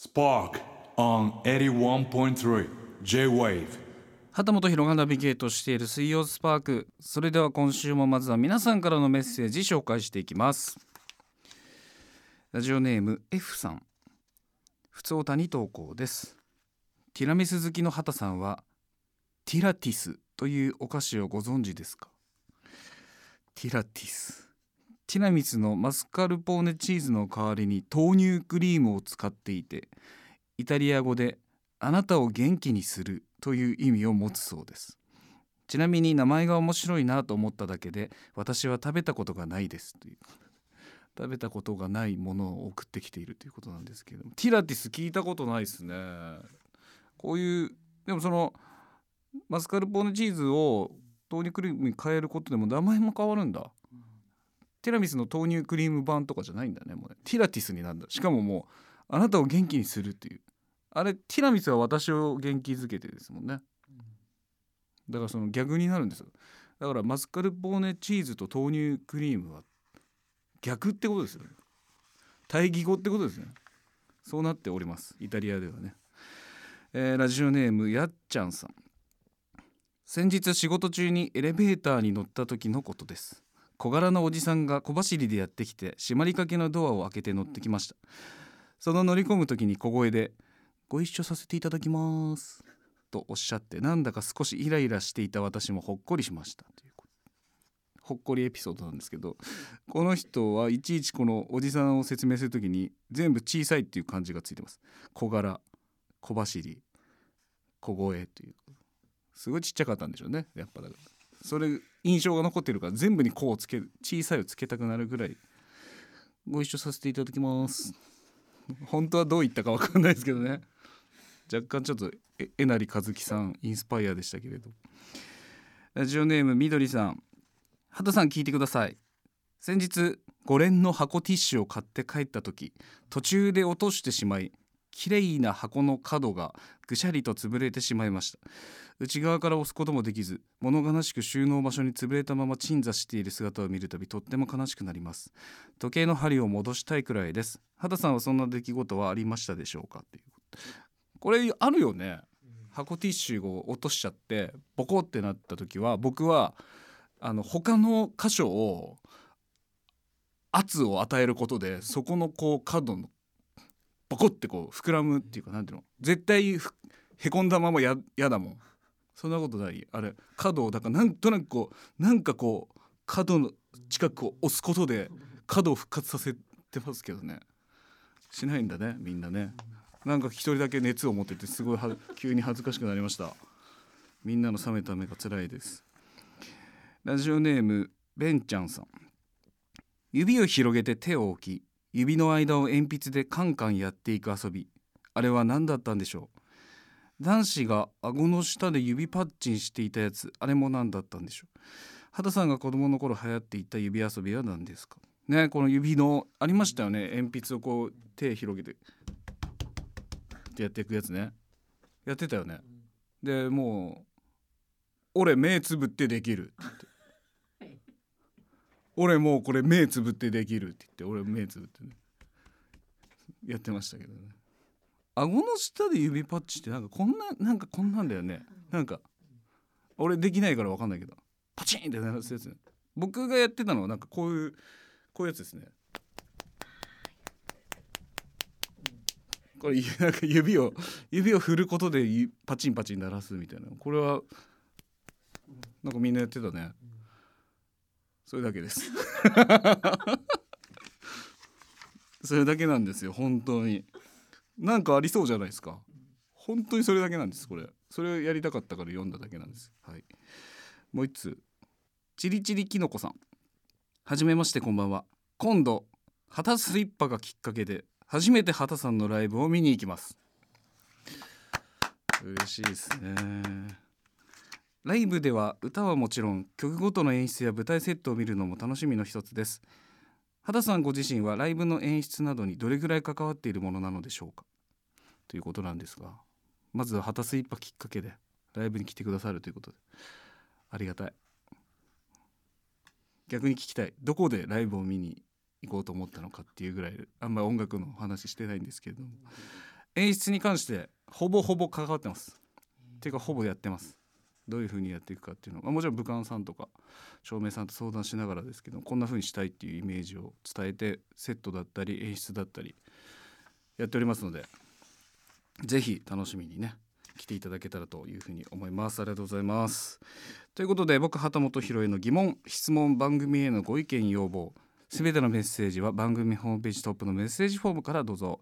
Spark on 81.3 J-Wave. 畑本博がナビゲートしている水曜スパーク。それでは今週もまずは皆さんからのメッセージ紹介していきます。ラジオネーム F さん。ふつおたに投稿です。ティラミス好きの畑さんはティラティスというお菓子をご存知ですか？ティラティス。ティラミスのマスカルポーネチーズの代わりに豆乳クリームを使っていてイタリア語であなたを元気にするという意味を持つそうです。ちなみに名前が面白いなと思っただけで私は食べたことがないです。という食べたことがないものを送ってきているということなんですけどティラティス聞いたことないですね。こういうでもそのマスカルポーネチーズを豆乳クリームに変えることでも名前も変わるんだ。ティラミスの豆乳クリーム版とかじゃないんだねもうね。ティラティスになんだ。しかももうあなたを元気にするっていう。あれティラミスは私を元気づけてですもんね。だからその逆になるんですよ。だからマスカルポーネチーズと豆乳クリームは逆ってことですよね。対義語ってことですね。そうなっております。イタリアではね、えーラジオネームやっちゃんさん。先日仕事中にエレベーターに乗った時のことです。小柄なおじさんが小走りでやってきて閉まりかけのドアを開けて乗ってきました。その乗り込む時に小声で「ご一緒させていただきます」とおっしゃってなんだか少しイライラしていた私もほっこりしましたというほっこりエピソードなんですけどこの人はいちいちこのおじさんを説明する時に全部小さいっていう感じがついてます。小柄小走り小声という。すごいちっちゃかったんでしょうねやっぱだから。それ印象が残ってるから全部に「こ」をつける小さいをつけたくなるぐらい。ご一緒させていただきます。本当はどう言ったかわかんないですけどね。若干ちょっとええなりかずきさんインスパイアでしたけれど。ラジオネームみどりさん。畑さん聞いてください。先日5連の箱ティッシュを買って帰った時途中で落としてしまい綺麗な箱の角がぐしゃりと潰れてしまいました。内側から押すこともできず物悲しく収納場所に潰れたまま鎮座している姿を見るたびとっても悲しくなります。時計の針を戻したいくらいです。畑さんはそんな出来事はありましたでしょうか？っていうこれあるよね。箱ティッシュを落としちゃってボコってなった時は僕はあの他の箇所を圧を与えることでそこのこう角のボコってこう膨らむっていうかなんていうの？絶対へこんだままややだもん。そんなことない。あれ角をだからなんとなくこうなんかこう角の近くを押すことで角を復活させてますけどね。しないんだねみんなね。なんか一人だけ熱を持っててすごい急に恥ずかしくなりました。みんなの冷めた目が辛いです。ラジオネームベンちゃんさん。指を広げて手を置き指の間を鉛筆でカンカンやっていく遊び。あれは何だったんでしょう？男子が顎の下で指パッチンしていたやつあれも何だったんでしょう？畑さんが子供の頃流行っていた指遊びは何ですか？ねこの指のありましたよね。鉛筆をこう手広げて。ってやっていくやつね。やってたよね。でもう「俺目つぶってできる」って。俺もうこれ目つぶってできるって言って俺目つぶってねやってましたけどね。顎の下で指パッチってなんかこんななんかこんなんだよね。なんか俺できないから分かんないけど。パチンって鳴らすやつ僕がやってたのはなんかこういうこういうやつですね。これなんか指を指を振ることでゆパチンパチン鳴らすみたいな。これはなんかみんなやってたねそれだけです。それだけなんですよ本当に。なんかありそうじゃないですか。本当にそれだけなんですこれ。それをやりたかったから読んだだけなんです。はい。もう一つチリチリキノコさん。はじめましてこんばんは。今度旗スリッパがきっかけで初めて畑さんのライブを見に行きます。嬉しいですね。ライブでは歌はもちろん曲ごとの演出や舞台セットを見るのも楽しみの一つです。畑さんご自身はライブの演出などにどれぐらい関わっているものなのでしょうか？ということなんですがまずは旗スリッパきっかけでライブに来てくださるということで。ありがたい。逆に聞きたい。どこでライブを見に行こうと思ったのかっていうぐらいあんまり音楽の話してないんですけれども。演出に関してほぼほぼ関わってます。っていうかほぼやってます。どういう風にやっていくかっていうのはもちろん武漢さんとか照明さんと相談しながらですけどこんな風にしたいっていうイメージを伝えてセットだったり演出だったりやっておりますのでぜひ楽しみにね来ていただけたらというふうに思います。ありがとうございます。ということで僕畑本博への疑問質問番組へのご意見要望すべてのメッセージは番組ホームページトップのメッセージフォームからどうぞ。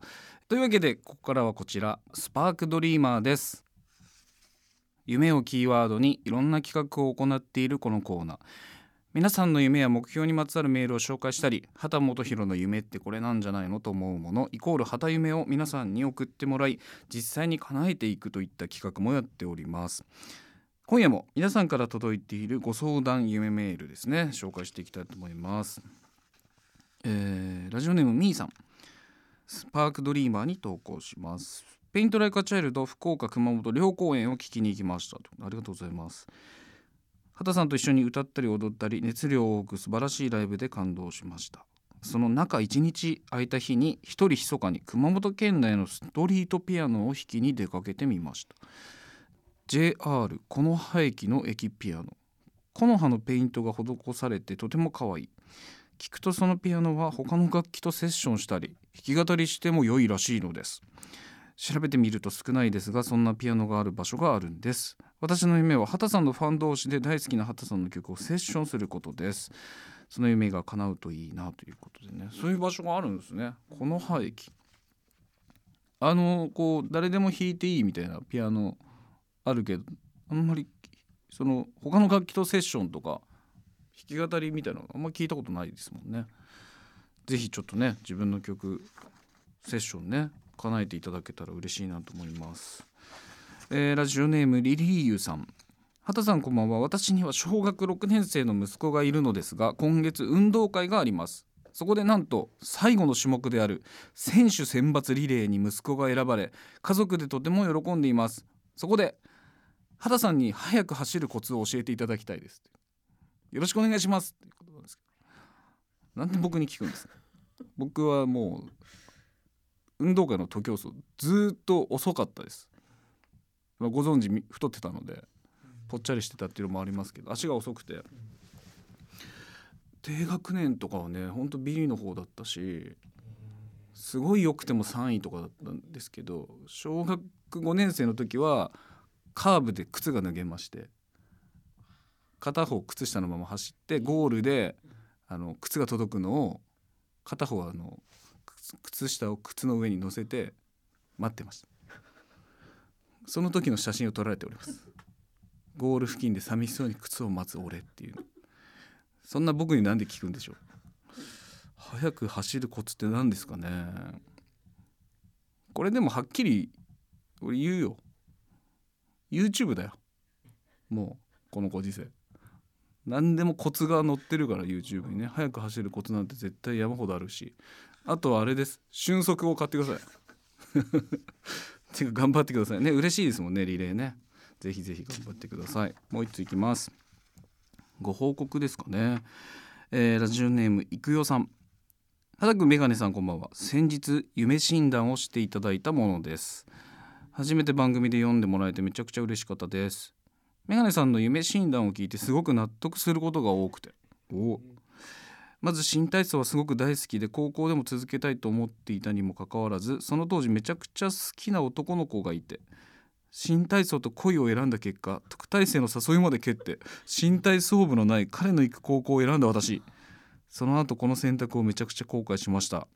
というわけでここからはこちらスパークドリーマーです。夢をキーワードにいろんな企画を行っているこのコーナー。皆さんの夢や目標にまつわるメールを紹介したり畑本博の夢ってこれなんじゃないのと思うものイコール畑夢を皆さんに送ってもらい実際に叶えていくといった企画もやっております。今夜も皆さんから届いているご相談夢メールですね。紹介していきたいと思います。えー、ラジオネームみーさん。スパークドリーマーに投稿します。 Paint Like a Child 福岡熊本両公演を聞きに行きましたありがとうございます。畑さんと一緒に歌ったり踊ったり熱量を置く素晴らしいライブで感動しました。その中1日空いた日に一人密かに熊本県内のストリートピアノを弾きに出かけてみました。JR この廃棄の駅ピアノ。木の葉のペイントが施されてとても可愛い。聞くとそのピアノは他の楽器とセッションしたり弾き語りしても良いらしいのです。調べてみると少ないですがそんなピアノがある場所があるんです。私の夢は畑さんのファン同士で大好きな畑さんの曲をセッションすることです。その夢が叶うといいなということでね。そういう場所があるんですね。この廃棄。あのこう誰でも弾いていいみたいなピアノあるけどあんまりその他の楽器とセッションとか弾き語りみたいなのあんま聞いたことないですもんね。是非ちょっとね自分の曲セッションね叶えていただけたら嬉しいなと思います、えー、ラジオネームリリーユさん。畑さんこんばんは。私には小学6年生の息子がいるのですが今月運動会があります。そこでなんと最後の種目である選手選抜リレーに息子が選ばれ家族でとても喜んでいます。そこで畑さんに早く走るコツを教えていただきたいです。よろしくお願いします。なんですけど。なんで僕に聞くんですか？僕はもう運動会の徒競走ずっと遅かったです、まあ、ご存知太ってたのでぽっちゃりしてたっていうのもありますけど足が遅くて。低学年とかはねほんとビリの方だったしすごい良くても3位とかだったんですけど小学5年生の時はカーブで靴が脱げまして片方靴下のまま走ってゴールであの靴が届くのを片方はあの靴下を靴の上に乗せて待ってました。その時の写真を撮られております。ゴール付近で寂しそうに靴を待つ俺っていう。そんな僕になんで聞くんでしょう。早く走るコツって何ですかね。これでもはっきり俺言うよ。YouTube だよ。もうこのご時世。何でもコツが載ってるから YouTube にね。早く走るコツなんて絶対山ほどあるし。あとはあれです。瞬足を買ってください。てか頑張ってくださいね。嬉しいですもんねリレーね。ぜひぜひ頑張ってください。もう一ついきます。ご報告ですかね、えー、ラジオネームいくよさん。畑くメガネさんこんばんは。先日夢診断をしていただいたものです。初めて番組で読んでもらえてめちゃくちゃ嬉しかったです。メガネさんの夢診断を聞いてすごく納得することが多くて。お。まず新体操はすごく大好きで高校でも続けたいと思っていたにもかかわらずその当時めちゃくちゃ好きな男の子がいて新体操と恋を選んだ結果特待生の誘いまで蹴って新体操部のない彼の行く高校を選んだ私。その後この選択をめちゃくちゃ後悔しました。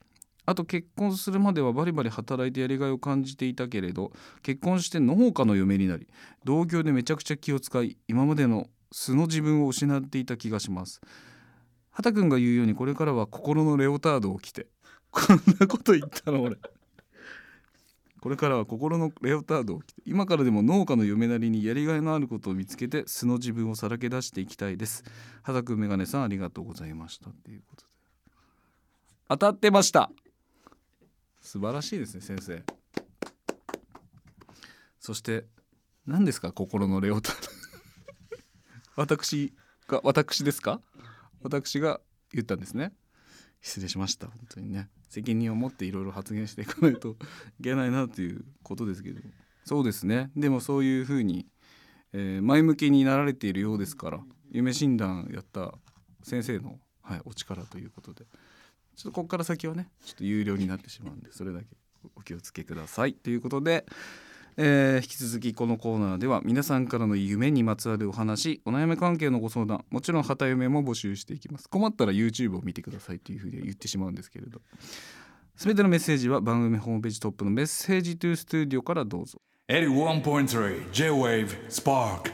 あと結婚するまではバリバリ働いてやりがいを感じていたけれど結婚して農家の嫁になり同業でめちゃくちゃ気を使い今までの素の自分を失っていた気がします。畑くんが言うようにこれからは心のレオタードを着て。こんなこと言ったの俺。これからは心のレオタードを着て。今からでも農家の嫁なりにやりがいのあることを見つけて素の自分をさらけ出していきたいです。畑くんメガネさんありがとうございました。っていうことで。当たってました。素晴らしいですね先生。そして何ですか心のレオタード。私が私ですか？私が言ったんですね。失礼しました。本当にね。責任を持っていろいろ発言していかないといけないなということですけど。そうですね。でもそういうふうに、えー前向きになられているようですから夢診断やった先生の、はい、お力ということで。ちょっとここから先はねちょっと有料になってしまうんでそれだけお気をつけください。ということで、えー引き続きこのコーナーでは皆さんからの夢にまつわるお話お悩み関係のご相談もちろん旗夢も募集していきます。困ったら YouTube を見てくださいというふうに言ってしまうんですけれど。全てのメッセージは番組ホームページトップのメッセージトゥースタジオからどうぞ。81.3 J-Wave Spark